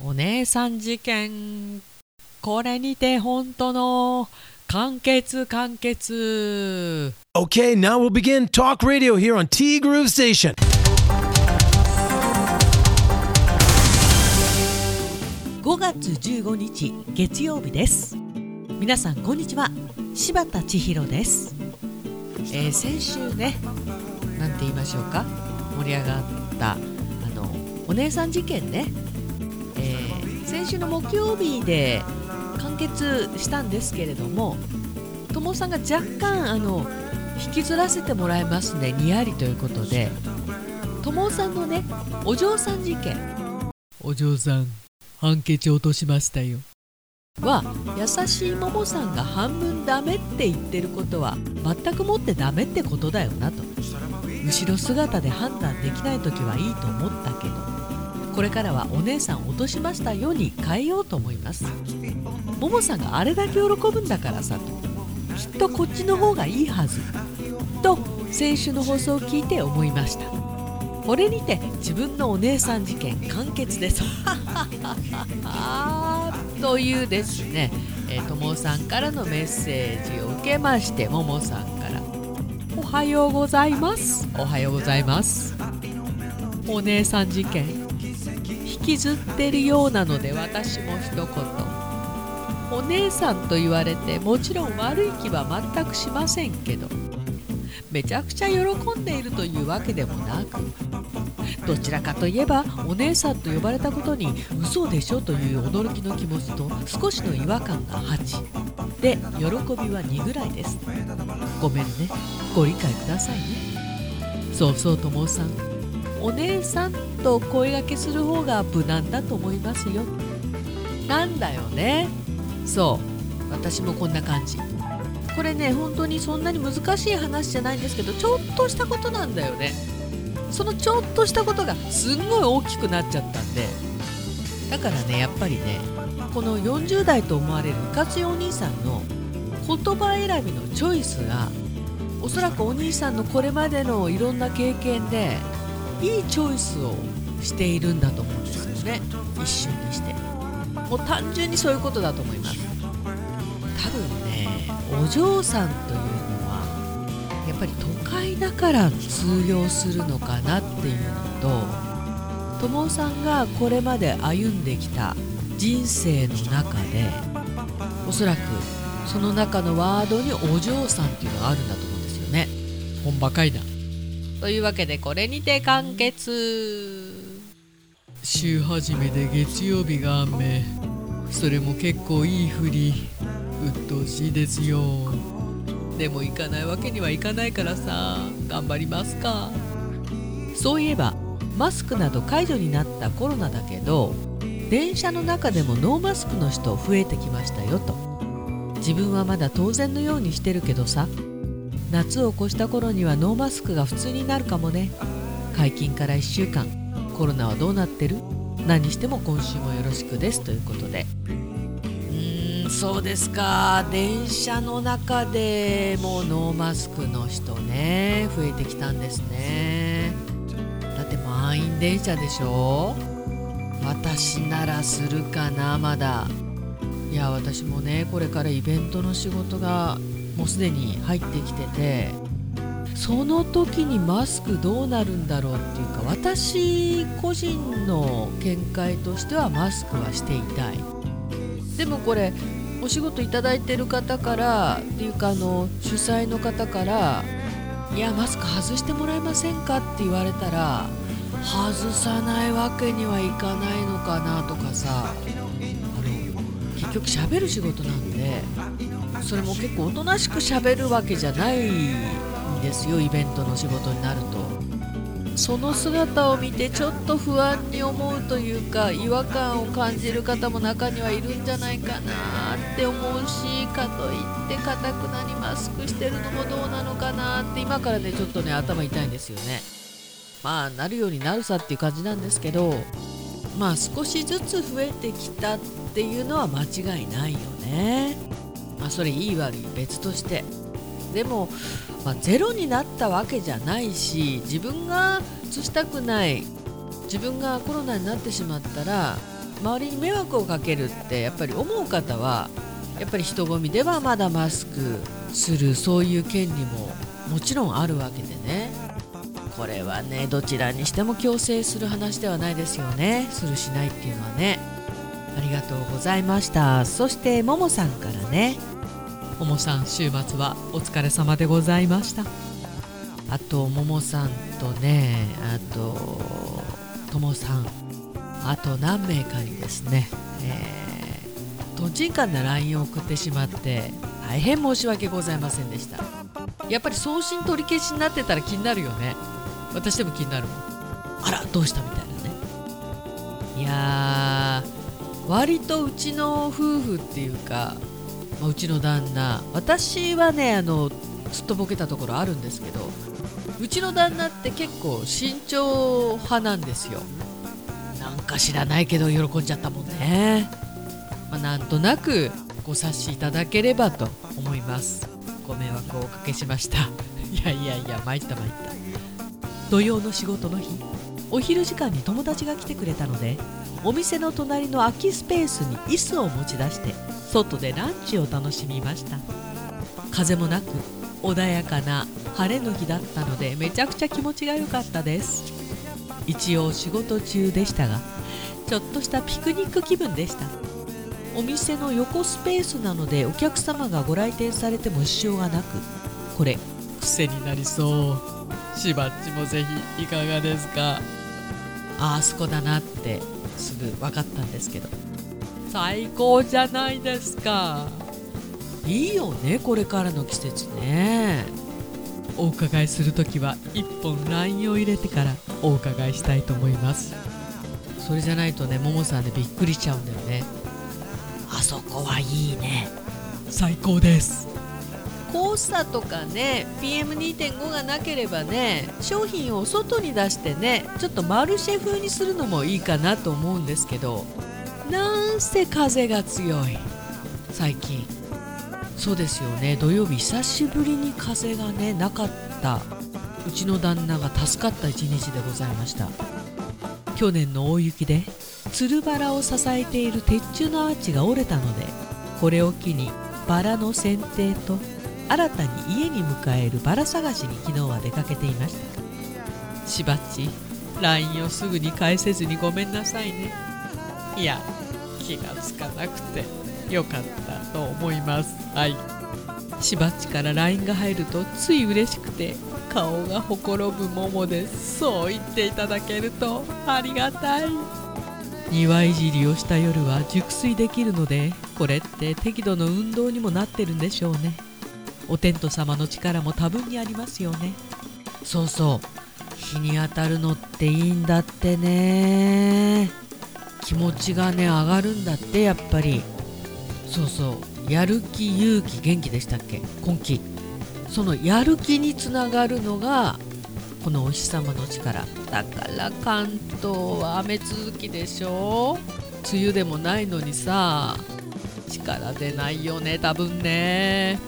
お姉さん事件これにて本当の完結完結。Okay, now we'll begin Talk Radio here on T Groove Station. 5月15日月曜日です。皆さんこんにちは。柴田千尋です、えー先週ねなんて言いましょうか。盛り上がったあのお姉さん事件ね、えー先週の木曜日で完結したんですけれども友さんが若干あの引きずらせてもらいますねにやりということで。友さんのねお嬢さん事件。お嬢さん判決落としましたよ。は優しいももさんが半分ダメって言ってることは全くもってダメってことだよなと。後ろ姿で判断できない時はいいと思ったけどこれからはお姉さん落としましたよに変えようと思います。ももさんがあれだけ喜ぶんだからさきっとこっちの方がいいはず。と先週の放送を聞いて思いました。これにて自分のお姉さん事件完結です。というですね、え、ともさんからのメッセージを受けましてももさんから「おはようございます」「おはようございます」お姉さん事件。引きずってるようなので私も一言。お姉さんと言われてもちろん悪い気は全くしませんけど。めちゃくちゃ喜んでいるというわけでもなく。どちらかといえばお姉さんと呼ばれたことに嘘でしょという驚きの気持ちと少しの違和感が8で喜びは2ぐらいです。ごめんね。ご理解くださいね。そうそうともさん。お姉さんと声掛けする方が無難だと思いますよ。なんだよね。そう。私もこんな感じ。これね本当にそんなに難しい話じゃないんですけどちょっとしたことなんだよね。そのちょっとしたことがすんごい大きくなっちゃったんで。だからねやっぱりねこの40代と思われるいかつお兄さんの言葉選びのチョイスがおそらくお兄さんのこれまでのいろんな経験でいいチョイスをしているんだと思うんですよね。一瞬にして。もう単純にそういうことだと思います。多分ねお嬢さんというのはやっぱり都会だから通用するのかなっていうのと友さんがこれまで歩んできた人生の中でおそらくその中のワードにお嬢さんっていうのがあるんだと思うんですよね。ほんばかいな。というわけでこれにて完結。週始めで月曜日が雨。それも結構いい振り。鬱陶しいですよ。でも行かないわけにはいかないからさ。頑張りますか。そういえばマスクなど解除になったコロナだけど電車の中でもノーマスクの人増えてきましたよと。自分はまだ当然のようにしてるけどさ夏を越した頃にはノーマスクが普通になるかもね。解禁から1週間。コロナはどうなってる？何しても今週もよろしくですということで。うーんそうですか。電車の中でもノーマスクの人ね増えてきたんですね。だって満員電車でしょ？私ならするかなまだ。いや私もねこれからイベントの仕事がもうすでに入ってきててその時にマスクどうなるんだろうっていうか私個人の見解としてはマスクはしていたいでもこれお仕事いただいてる方からっていうかあの主催の方から「いやマスク外してもらえませんか?」って言われたら外さないわけにはいかないのかなとかさあの結局喋る仕事なんでそれも結構おとなしく喋るわけじゃないんですよイベントの仕事になると。その姿を見てちょっと不安に思うというか違和感を感じる方も中にはいるんじゃないかなって思うしかといってかたくなにマスクしてるのもどうなのかなって今からねちょっとね頭痛いんですよね。まあなるようになるさっていう感じなんですけどまあ少しずつ増えてきたっていうのは間違いないよね。まあそれいい悪い別として。でも、まあ、ゼロになったわけじゃないし自分が移したくない自分がコロナになってしまったら周りに迷惑をかけるってやっぱり思う方はやっぱり人混みではまだマスクするそういう権利ももちろんあるわけでね。これはねどちらにしても強制する話ではないですよね。するしないっていうのはね。ありがとうございました。そしてももさんからね。ももさん週末はお疲れ様でございました。あとももさんとねあとともさんあと何名かにですね、えー、とんちんかんな LINE を送ってしまって大変申し訳ございませんでした。やっぱり送信取り消しになってたら気になるよね。私でも気になるもん。あらどうしたみたいなね。いやー割とうちの夫婦っていうか、まあ、うちの旦那。私はねあのすっとぼけたところあるんですけどうちの旦那って結構慎重派なんですよ。なんか知らないけど喜んじゃったもんね、まあ、なんとなくご察しいただければと思います。ご迷惑をおかけしました。いやいやいや参った参った。土曜の仕事の日お昼時間に友達が来てくれたのでお店の隣の空きスペースに椅子を持ち出して外でランチを楽しみました。風もなく穏やかな晴れの日だったのでめちゃくちゃ気持ちが良かったです。一応仕事中でしたがちょっとしたピクニック気分でした。お店の横スペースなのでお客様がご来店されても支障がなくこれ癖になりそう。しばっちもぜひいかがですか？ああそこだなってすぐ分かったんですけど。最高じゃないですか。いいよねこれからの季節ね。お伺いする時は1本 LINE を入れてからお伺いしたいと思います。それじゃないとねももさんでびっくりしちゃうんだよね。あそこはいいね。最高です。黄砂とかね PM2.5 がなければね商品を外に出してねちょっとマルシェ風にするのもいいかなと思うんですけど。なんせ風が強い。最近。そうですよね。土曜日久しぶりに風がねなかった。うちの旦那が助かった一日でございました。去年の大雪でつるバラを支えている鉄柱のアーチが折れたのでこれを機にバラの剪定と新たに家に迎えるバラ探しに昨日は出かけていました。しばっち LINE をすぐに返せずにごめんなさいね。いや気がつかなくてよかったと思います。はい。しばっちから LINE が入るとつい嬉しくて顔がほころぶももですそう言っていただけるとありがたい。庭いじりをした夜は熟睡できるのでこれって適度の運動にもなってるんでしょうね。お天道様の力も多分にありますよね。そうそう。日に当たるのっていいんだってね。気持ちがね上がるんだってやっぱり。そうそう。やる気勇気元気でしたっけ？根気そのやる気につながるのがこのお日様の力。だから関東は雨続きでしょ。梅雨でもないのにさ力出ないよね多分ね。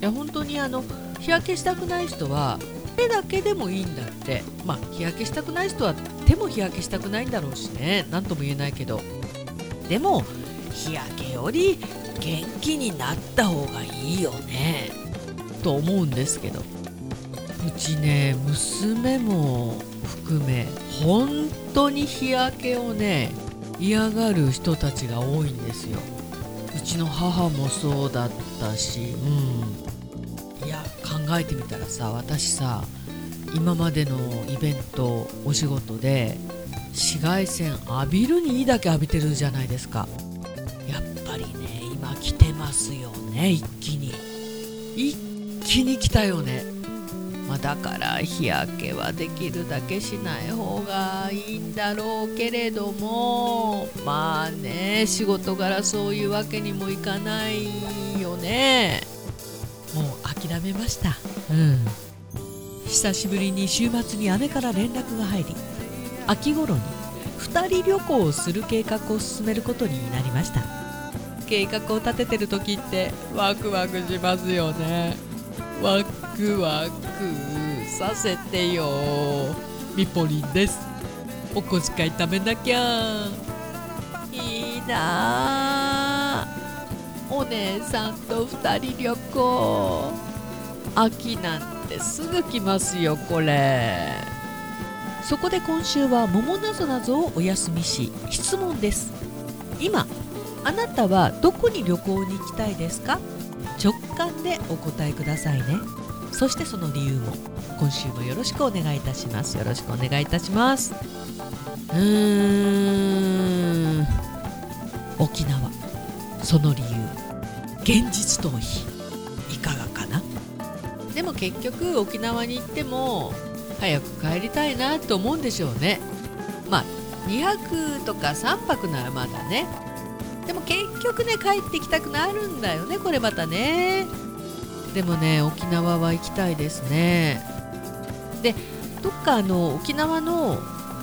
いや本当にあの日焼けしたくない人は手だけでもいいんだって。まあ日焼けしたくない人は手も日焼けしたくないんだろうしね。何とも言えないけど。でも日焼けより元気になった方がいいよね。と思うんですけど。うちね娘も含め本当に日焼けをね嫌がる人たちが多いんですよ。うちの母もそうだったしうん。いや考えてみたらさ私さ今までのイベントお仕事で紫外線浴びるにいいだけ浴びてるじゃないですか。やっぱりね今来てますよね一気に。一気に来たよね。まあ、だから日焼けはできるだけしない方がいいんだろうけれども。まあね仕事柄そういうわけにもいかないよね。もう諦めました。うん久しぶりに週末に姉から連絡が入り秋頃に2人旅行をする計画を進めることになりました。計画を立ててる時ってワクワクしますよね。ワクワクさせてよ。みぽりんです。お小遣い貯めなきゃ。いな。お姉さんと2人旅行。秋なんてすぐ来ますよこれ。そこで今週は桃なぞなぞをお休みし質問です。今あなたはどこに旅行に行きたいですか？直感でお答えくださいね。そしてその理由も今週もよろしくお願いいたします。よろしくお願いいたします。うーん。沖縄。その理由。現実逃避。でも結局沖縄に行っても早く帰りたいなと思うんでしょうね。まあ2泊とか3泊ならまだね。でも結局ね帰ってきたくなるんだよねこれまたね。でもね沖縄は行きたいですね。でどっかあの沖縄の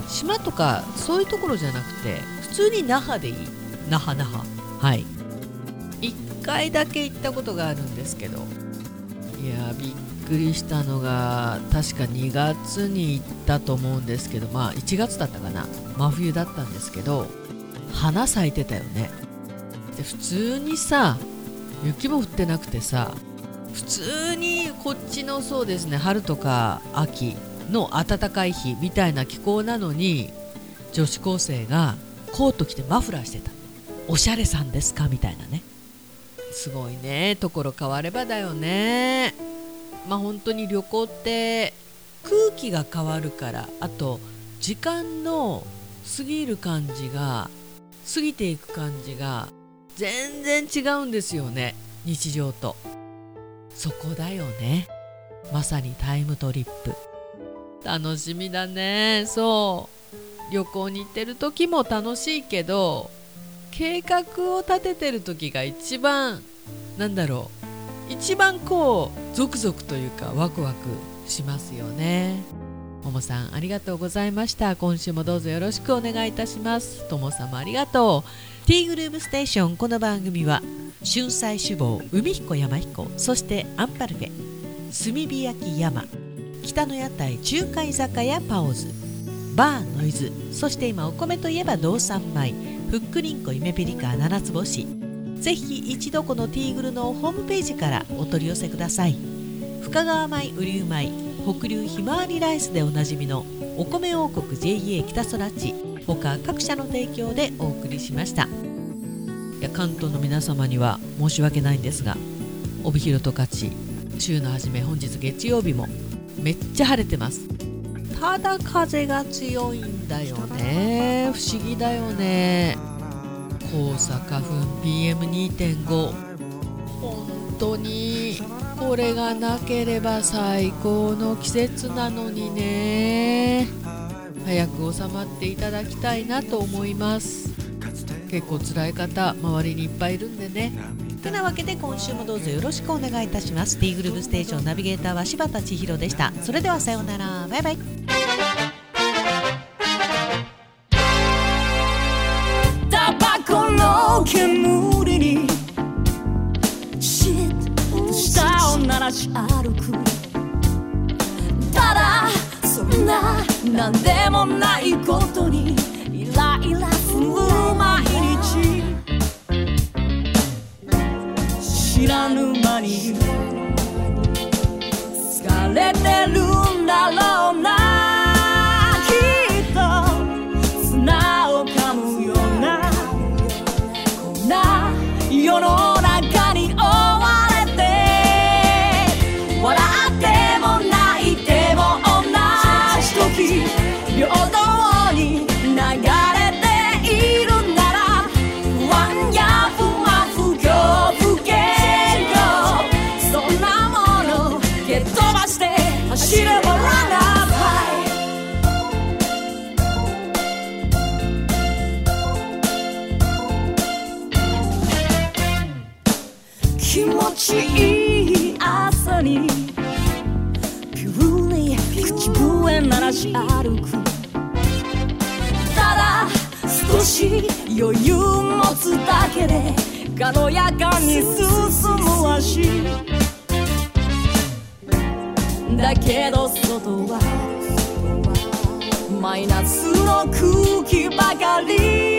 島とかそういうところじゃなくて普通に那覇でいい。那覇那覇。はい。1回だけ行ったことがあるんですけど。いやびっくりしたのが確か2月に行ったと思うんですけどまあ1月だったかな。真冬だったんですけど花咲いてたよね。で普通にさ雪も降ってなくてさ普通にこっちのそうですね春とか秋の暖かい日みたいな気候なのに女子高生がコート着てマフラーしてた。おしゃれさんですか？みたいなね。すごいね。ところ変わればだよね。まあ本当に旅行って空気が変わるからあと時間の過ぎる感じが過ぎていく感じが全然違うんですよね日常と。そこだよね。まさにタイムトリップ。楽しみだね。そう。旅行に行ってる時も楽しいけど計画を立ててる時が一番なんだろう。一番こうゾクゾクというかワクワクしますよね。ももさんありがとうございました。今週もどうぞよろしくお願いいたします。ともさんもありがとう。ティーグルームステーション。この番組は春菜志望海彦山彦そしてアンパルフェ炭火焼き山北の屋台中華居酒屋パオズバーノイズそして今お米といえば道産米ふっくりんこ夢ピリカ七つ星。ぜひ一度このティーグルのホームページからお取り寄せください。深川米雨竜米北流ひまわりライスでおなじみのお米王国 JA 北空地他各社の提供でお送りしました。いや関東の皆様には申し訳ないんですが帯広十勝週の初め本日月曜日もめっちゃ晴れてます。ただ風が強いんだよね。不思議だよね。黄砂花粉 PM2.5 本当にこれがなければ最高の季節なのにね。早く収まっていただきたいなと思います。結構辛い方周りにいっぱいいるんでね。てなわけで今週もどうぞよろしくお願いいたします。T グループステーションナビゲーターは柴田千尋でした。それではさようなら。バイバイ。し歩くただそんな何でもないことにイライラする毎日知らぬ間に疲れてるんだろう歩くただ少し余裕持つだけで軽やかに進む足だけど外はマイナスの空気ばかり